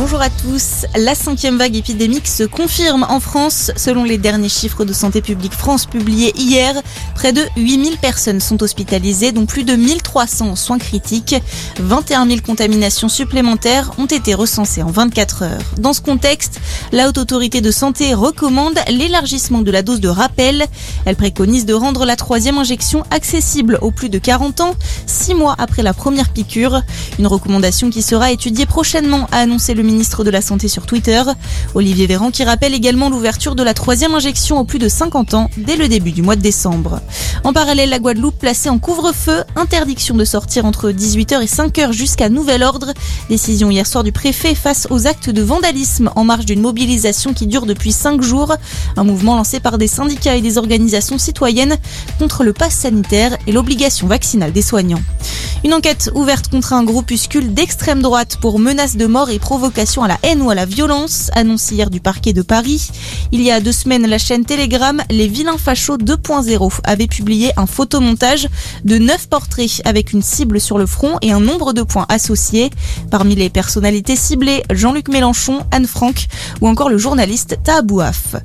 Bonjour à tous. La cinquième vague épidémique se confirme en France. Selon les derniers chiffres de Santé publique France publiés hier, près de 8000 personnes sont hospitalisées, dont plus de 1300 soins critiques. 21 000 contaminations supplémentaires ont été recensées en 24 heures. Dans ce contexte, la Haute Autorité de Santé recommande l'élargissement de la dose de rappel. Elle préconise de rendre la troisième injection accessible aux plus de 40 ans, six mois après la première piqûre. Une recommandation qui sera étudiée prochainement, a annoncé le ministre de la Santé sur Twitter. Olivier Véran qui rappelle également l'ouverture de la troisième injection aux plus de 50 ans dès le début du mois de décembre. En parallèle, la Guadeloupe placée en couvre-feu, interdiction de sortir entre 18h et 5h jusqu'à nouvel ordre. Décision hier soir du préfet face aux actes de vandalisme en marge d'une mobilisation qui dure depuis 5 jours. Un mouvement lancé par des syndicats et des organisations citoyennes contre le pass sanitaire et l'obligation vaccinale des soignants. Une enquête ouverte contre un groupuscule d'extrême droite pour menaces de mort et provocation à la haine ou à la violence, annoncé hier du parquet de Paris. Il y a deux semaines, la chaîne Telegram Les Vilains Fachos 2.0 avait publié un photomontage de neuf portraits avec une cible sur le front et un nombre de points associés. Parmi les personnalités ciblées, Jean-Luc Mélenchon, Anne Frank ou encore le journaliste Tahabouaf.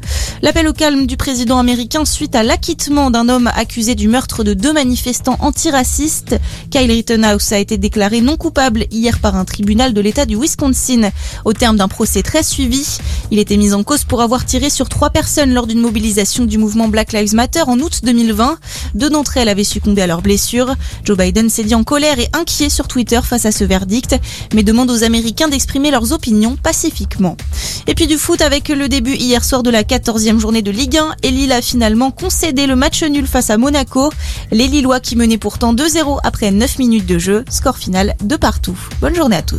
L'appel au calme du président américain suite à l'acquittement d'un homme accusé du meurtre de deux manifestants antiracistes. Kyle Rittenhouse a été déclaré non coupable hier par un tribunal de l'État du Wisconsin. Au terme d'un procès très suivi, il était mis en cause pour avoir tiré sur trois personnes lors d'une mobilisation du mouvement Black Lives Matter en août 2020. Deux d'entre elles avaient succombé à leurs blessures. Joe Biden s'est dit en colère et inquiet sur Twitter face à ce verdict, mais demande aux Américains d'exprimer leurs opinions pacifiquement. Et puis du foot avec le début hier soir de la 14e journée de Ligue 1 et Lille a finalement concédé le match nul face à Monaco. Les Lillois qui menaient pourtant 2-0 après 9 de jeu, score final de partout. Bonne journée à tous.